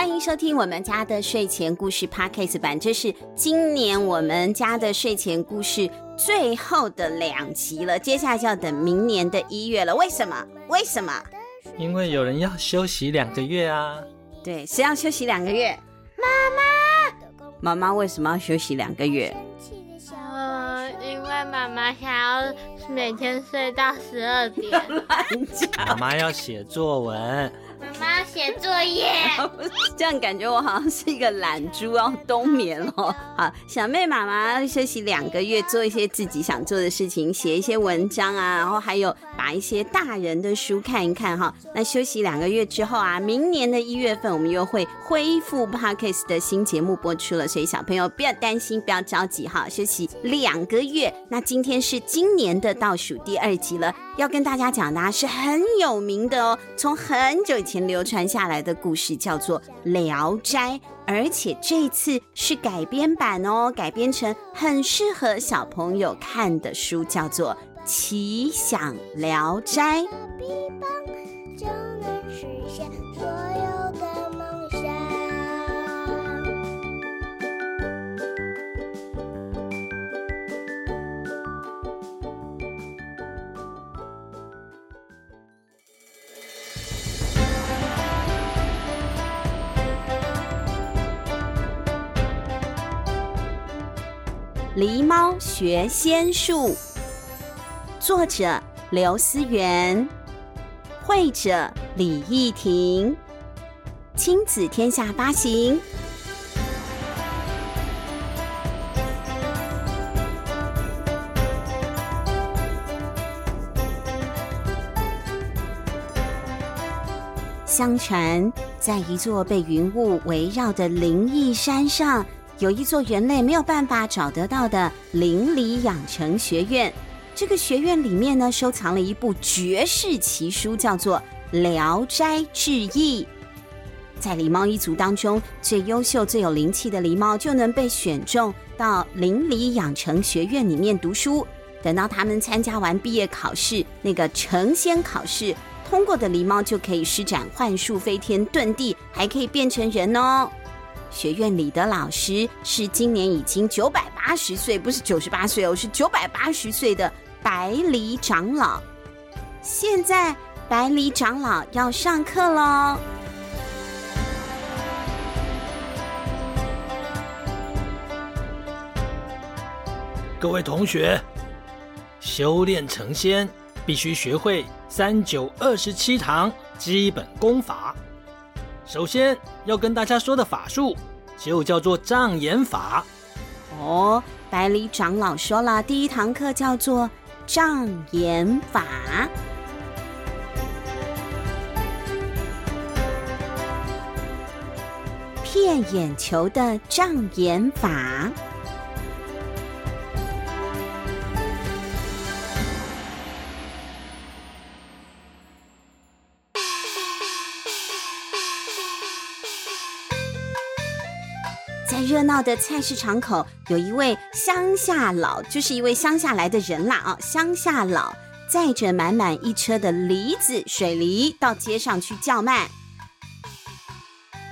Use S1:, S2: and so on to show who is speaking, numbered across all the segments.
S1: 欢迎收听我们家的睡前故事 Podcast 版，这是今年我们家的睡前故事最后的两集了，接下来就要等明年的一月了。为什么？为什么？
S2: 因为有人要休息两个月啊。
S1: 对，谁要休息两个月？妈妈。妈妈为什么要休息两个月？
S3: 呃，因为妈妈想要每天睡到十二点。
S1: 乱讲。
S2: 妈妈要写作文。
S3: 写作业，
S1: 这样感觉我好像是一个懒猪要冬眠了。好，小妹妈妈休息两个月，做一些自己想做的事情，写一些文章啊，然后还有把一些大人的书看一看哈。那休息两个月之后啊，明年的一月份我们又会恢复 Podcast 的新节目播出了，所以小朋友不要担心，不要着急哈。休息两个月，那今天是今年的倒数第二集了，要跟大家讲的啊，是很有名的哦，从很久以前流传下来的故事叫做《聊斋》，而且这次是改编版哦，改编成很适合小朋友看的书，叫做《奇想聊斋》。狸猫学仙术，作者刘思源，绘者李益婷，亲子天下发行。相传，在一座被云雾围绕的灵异山上。有一座人类没有办法找得到的灵里养成学院，这个学院里面呢，收藏了一部绝世奇书，叫做《聊斋志异》。在狸猫一族当中，最优秀、最有灵气的狸猫就能被选中到灵里养成学院里面读书。等到他们参加完毕业考试，那个成仙考试通过的狸猫，就可以施展幻术飞天遁地，还可以变成人哦。学院里的老师是今年已经九百八十岁，不是九十八岁哦，是九百八十岁的白狸长老。现在白狸长老要上课喽！
S2: 各位同学，修炼成仙必须学会三九二十七堂基本功法。首先要跟大家说的法术，就叫做障眼法。
S1: 哦，百里长老说了，第一堂课叫做障眼法，骗眼球的障眼法。在热闹的菜市场口，有一位乡下佬，就是一位乡下来的人啦啊！乡下佬载着满满一车的梨子、水梨到街上去叫卖，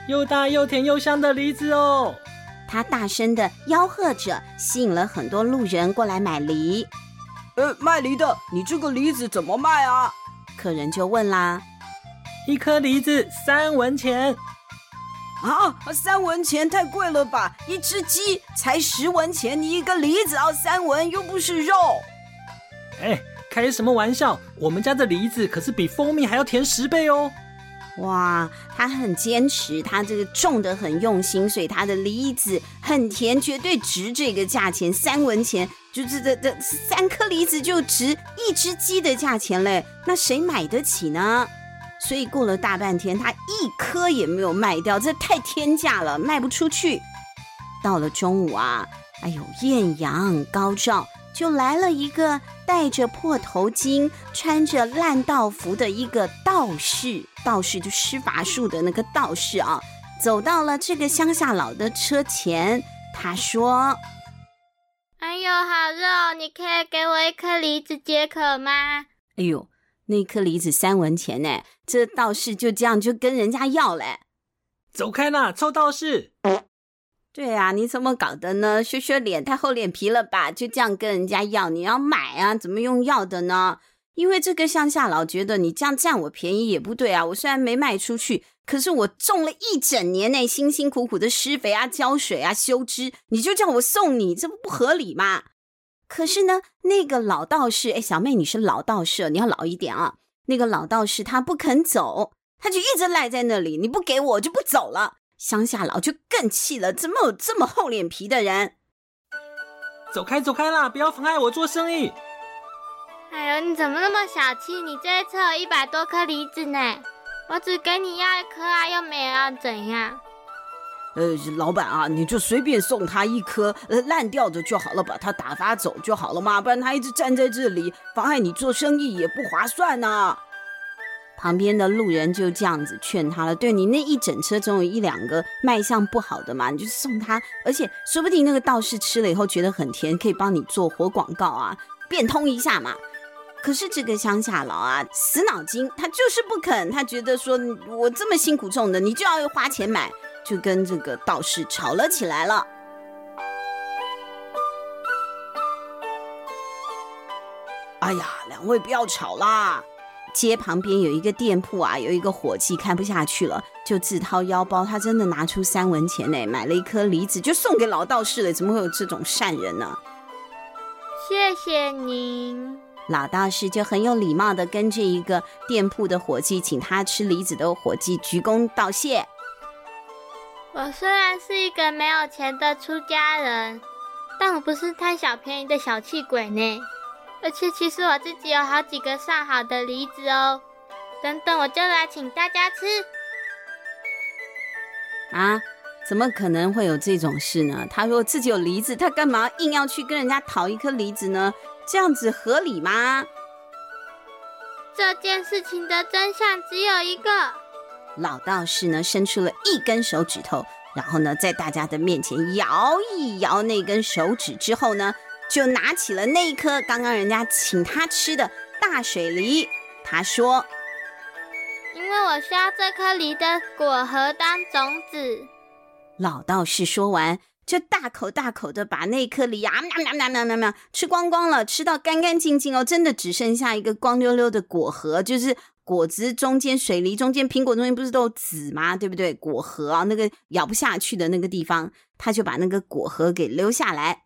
S2: 又大又甜又香的梨子哦！
S1: 他大声的吆喝着，吸引了很多路人过来买梨。
S4: 呃，卖梨的，你这个梨子怎么卖啊？
S1: 客人就问啦：
S2: 一颗梨子三文钱。
S4: 啊，三文钱太贵了吧？一只鸡才十文钱，你一个梨子要三文，又不是肉。
S2: 哎，开什么玩笑？我们家的梨子可是比蜂蜜还要甜十倍哦！
S1: 哇，他很坚持，他这个种的很用心，所以他的梨子很甜，绝对值这个价钱，三文钱，就是这这三颗梨子就值一只鸡的价钱嘞。那谁买得起呢？所以过了大半天，他一颗也没有卖掉，这太天价了，卖不出去。到了中午啊，哎呦，艳阳高照，就来了一个戴着破头巾、穿着烂道服的一个道士。道士就施法术的那个道士啊，走到了这个乡下佬的车前，他说：“
S3: 哎呦，好热，你可以给我一颗梨子解渴吗？”
S1: 哎呦。那颗梨子三文钱呢？这道士就这样就跟人家要嘞。
S2: 走开啦，臭道士！
S1: 对啊，你怎么搞的呢？削削脸，太厚脸皮了吧？就这样跟人家要，你要买啊？怎么用要的呢？因为这个乡下佬觉得你这样占我便宜也不对啊。我虽然没卖出去，可是我种了一整年内辛辛苦苦的施肥啊、浇水啊、修枝，你就叫我送你，这不不合理吗？可是呢，那个老道士，哎，小妹你是老道士，你要老一点啊。那个老道士他不肯走，他就一直赖在那里，你不给我，我就不走了。乡下佬就更气了，怎么有这么厚脸皮的人？
S2: 走开，走开啦！不要妨碍我做生意。
S3: 哎呦，你怎么那么小气？你这一车有一百多颗梨子呢，我只给你要一颗啊，又没有要怎样？
S4: 呃，老板啊，你就随便送他一颗，呃，烂掉的就好了，把他打发走就好了嘛，不然他一直站在这里，妨碍你做生意也不划算呐。
S1: 旁边的路人就这样子劝他了，对，你那一整车总有一两个卖相不好的嘛，你就送他，而且说不定那个道士吃了以后觉得很甜，可以帮你做活广告啊，变通一下嘛。可是这个乡下佬啊，死脑筋，他就是不肯，他觉得说我这么辛苦种的，你就要花钱买。就跟这个道士吵了起来了。
S4: 哎呀，两位不要吵啦！
S1: 街旁边有一个店铺啊，有一个伙计看不下去了，就自掏腰包，他真的拿出三文钱呢，买了一颗梨子，就送给老道士了。怎么会有这种善人呢？
S3: 谢谢您。
S1: 老道士就很有礼貌的跟这一个店铺的伙计，请他吃梨子的伙计鞠躬道谢。
S3: 我虽然是一个没有钱的出家人，但我不是贪小便宜的小气鬼呢。而且其实我自己有好几个上好的梨子哦，等等我就来请大家吃。
S1: 啊？怎么可能会有这种事呢？他说自己有梨子，他干嘛硬要去跟人家讨一颗梨子呢？这样子合理吗？
S3: 这件事情的真相只有一个。
S1: 老道士呢，伸出了一根手指头，然后呢，在大家的面前摇一摇那根手指之后呢，就拿起了那一颗刚刚人家请他吃的大水梨。他说：“
S3: 因为我需要这颗梨的果核当种子。”
S1: 老道士说完，就大口大口的把那颗梨啊，喵喵喵喵喵喵，吃光光了，吃到干干净净哦，真的只剩下一个光溜溜的果核，就是。果子中间，水梨中间，苹果中间不是都有籽吗？对不对？果核啊，那个咬不下去的那个地方，他就把那个果核给留下来。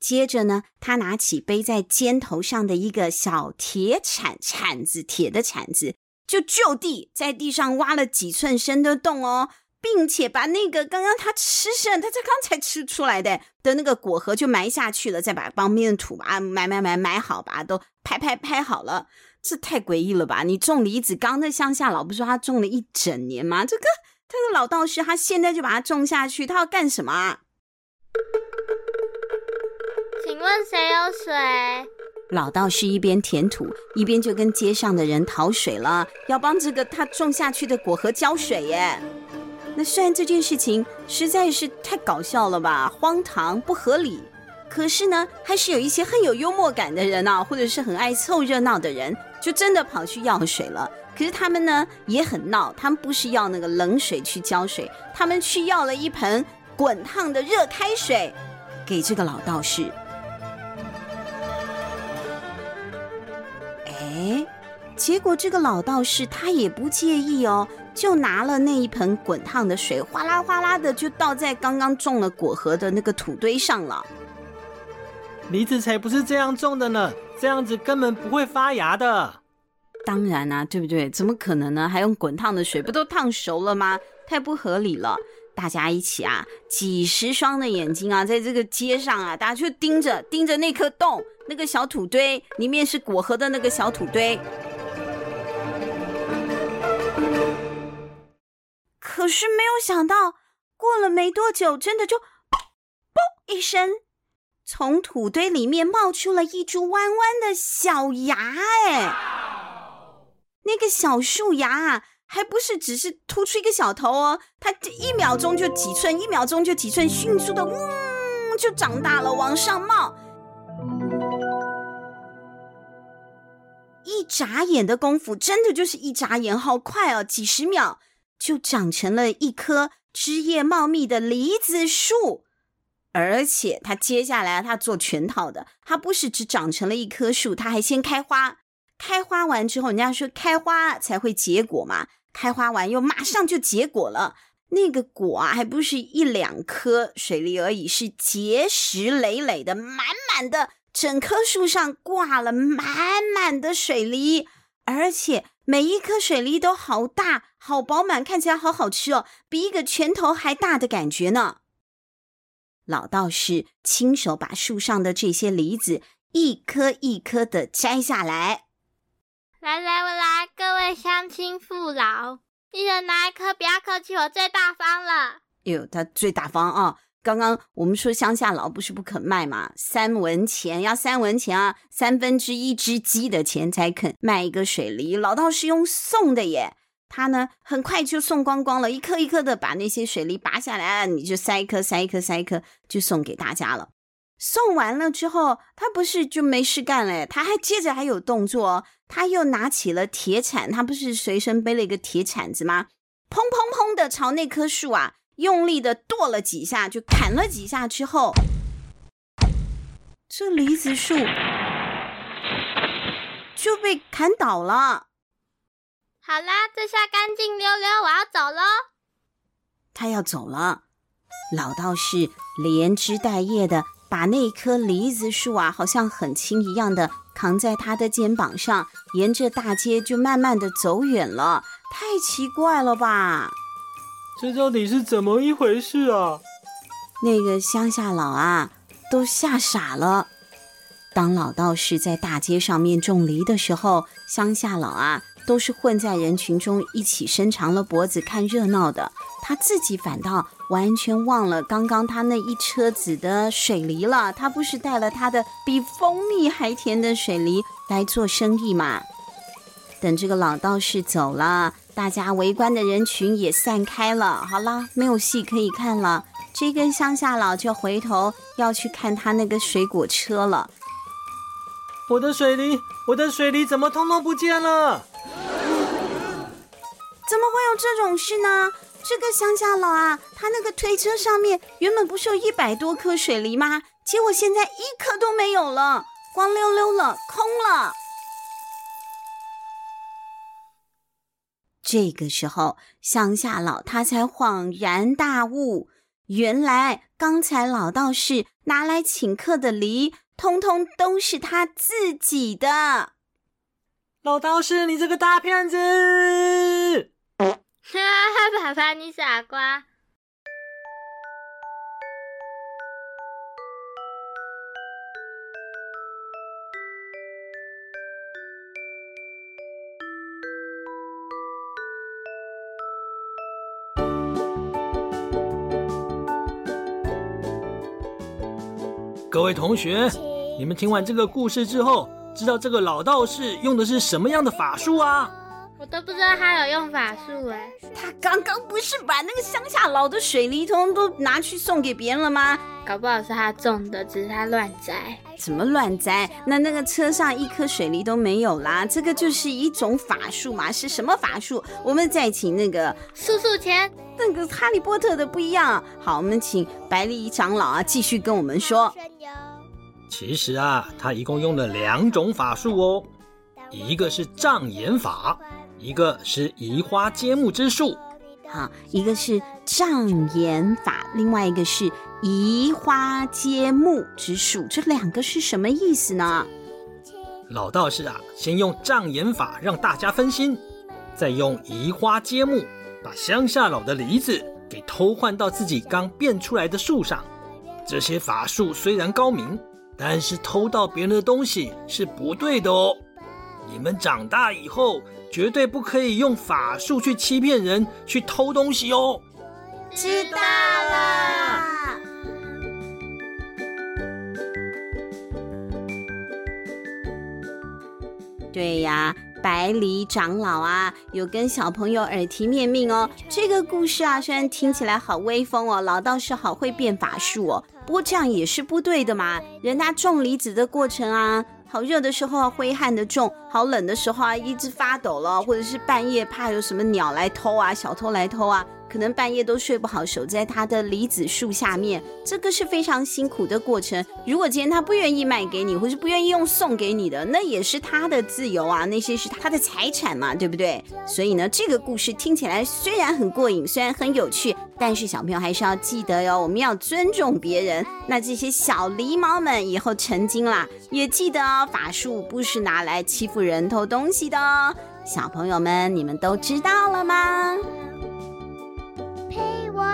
S1: 接着呢，他拿起背在肩头上的一个小铁铲铲子，铁的铲子，就就地在地上挖了几寸深的洞哦，并且把那个刚刚他吃剩，他才刚才吃出来的的那个果核就埋下去了，再把旁边的土啊埋埋埋埋好，把它都拍拍拍好了。这太诡异了吧！你种梨子，刚在乡下老不说他种了一整年吗？这个他的老道士，他现在就把它种下去，他要干什么啊？
S3: 请问谁有水？
S1: 老道士一边填土，一边就跟街上的人讨水了，要帮这个他种下去的果核浇水耶。那虽然这件事情实在是太搞笑了吧，荒唐不合理。可是呢，还是有一些很有幽默感的人啊，或者是很爱凑热闹的人，就真的跑去要水了。可是他们呢也很闹，他们不是要那个冷水去浇水，他们去要了一盆滚烫的热开水给这个老道士。结果这个老道士他也不介意哦，就拿了那一盆滚烫的水，哗啦哗啦的就倒在刚刚种了果核的那个土堆上了。
S2: 梨子才不是这样种的呢，这样子根本不会发芽的。
S1: 当然啊，对不对？怎么可能呢？还用滚烫的水，不都烫熟了吗？太不合理了！大家一起啊，几十双的眼睛啊，在这个街上啊，大家就盯着盯着那颗洞，那个小土堆里面是果核的那个小土堆。可是没有想到，过了没多久，真的就嘣一声。从土堆里面冒出了一株弯弯的小芽，哎，那个小树芽啊，还不是只是突出一个小头哦，它这一秒钟就几寸，一秒钟就几寸，迅速的，嗯，就长大了，往上冒。一眨眼的功夫，真的就是一眨眼，好快哦，几十秒就长成了一棵枝叶茂密的梨子树。而且它接下来它做全套的，它不是只长成了一棵树，它还先开花。开花完之后，人家说开花才会结果嘛，开花完又马上就结果了。那个果啊，还不是一两颗水梨而已，是结实累累的，满满的，整棵树上挂了满满的水梨，而且每一颗水梨都好大、好饱满，看起来好好吃哦，比一个拳头还大的感觉呢。老道士亲手把树上的这些梨子一颗一颗的摘下来。
S3: 来来，我来，各位乡亲父老，一人拿一颗，不要客气，我最大方了。
S1: 哟，他最大方啊！刚刚我们说乡下老不是不肯卖嘛，三文钱要三文钱啊，三分之一只鸡的钱才肯卖一个水梨。老道士用送的耶。他呢，很快就送光光了，一颗一颗的把那些水梨拔下来，你就塞一颗，塞一颗，塞一颗，就送给大家了。送完了之后，他不是就没事干了，他还接着还有动作，他又拿起了铁铲，他不是随身背了一个铁铲子吗？砰砰砰的朝那棵树啊，用力的剁了几下，就砍了几下之后，这梨子树就被砍倒了。
S3: 好啦，这下干净溜溜，我要走喽。
S1: 他要走了，老道士连枝带叶的把那棵梨子树啊，好像很轻一样的扛在他的肩膀上，沿着大街就慢慢的走远了。太奇怪了吧？
S2: 这到底是怎么一回事啊？
S1: 那个乡下老啊，都吓傻了。当老道士在大街上面种梨的时候，乡下老啊。都是混在人群中一起伸长了脖子看热闹的，他自己反倒完全忘了刚刚他那一车子的水梨了。他不是带了他的比蜂蜜还甜的水梨来做生意吗？等这个老道士走了，大家围观的人群也散开了。好了，没有戏可以看了。这个乡下佬就回头要去看他那个水果车了。
S2: 我的水梨，我的水梨怎么通通不见了？
S1: 怎么会有这种事呢？这个乡下佬啊，他那个推车上面原本不是有一百多颗水梨吗？结果现在一颗都没有了，光溜溜了，空了。这个时候，乡下佬他才恍然大悟，原来刚才老道士拿来请客的梨，通通都是他自己的。
S2: 老道士，你这个大骗子！
S3: 哈哈，爸爸，你傻瓜！
S2: 各位同学，你们听完这个故事之后，知道这个老道士用的是什么样的法术啊？
S3: 我都不知道他有用法术哎，
S1: 他刚刚不是把那个乡下老的水泥通通都拿去送给别人了吗？
S3: 搞不好是他种的，只是他乱摘。
S1: 怎么乱摘？那那个车上一颗水梨都没有啦，这个就是一种法术嘛。是什么法术？我们再请那个
S3: 速速前，
S1: 那个哈利波特的不一样。好，我们请白丽长老啊继续跟我们说。
S2: 其实啊，他一共用了两种法术哦，一个是障眼法。一个是移花接木之术，
S1: 好，一个是障眼法，另外一个是移花接木之术，这两个是什么意思呢？
S2: 老道士啊，先用障眼法让大家分心，再用移花接木把乡下老的梨子给偷换到自己刚变出来的树上。这些法术虽然高明，但是偷到别人的东西是不对的哦。你们长大以后。绝对不可以用法术去欺骗人，去偷东西哦！
S1: 知道了。对呀，白梨长老啊，有跟小朋友耳提面命哦。这个故事啊，虽然听起来好威风哦，老道士好会变法术哦，不过这样也是不对的嘛。人家种梨子的过程啊。好热的时候啊，挥汗的种；好冷的时候啊，一直发抖了，或者是半夜怕有什么鸟来偷啊，小偷来偷啊。可能半夜都睡不好，守在他的梨子树下面，这个是非常辛苦的过程。如果今天他不愿意卖给你，或是不愿意用送给你的，那也是他的自由啊，那些是他的财产嘛，对不对？所以呢，这个故事听起来虽然很过瘾，虽然很有趣，但是小朋友还是要记得哟，我们要尊重别人。那这些小狸猫们以后成精啦，也记得哦，法术不是拿来欺负人、偷东西的哦。小朋友们，你们都知道了
S5: 吗？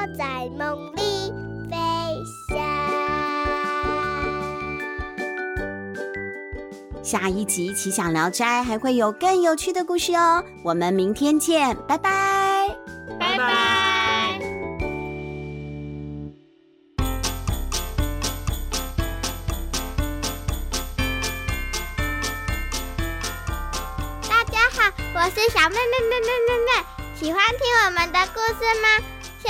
S5: 在梦里飞翔。
S1: 下一集《奇想聊斋》还会有更有趣的故事哦。我们明天见，拜拜，
S3: 拜拜。
S5: 大家好，我是小妹妹妹妹妹妹，喜欢听我们的故事吗？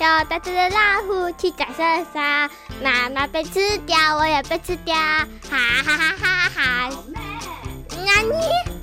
S5: 有大只的老虎骑在身上，妈妈被吃掉，我也被吃掉，哈哈哈哈哈哈！那你？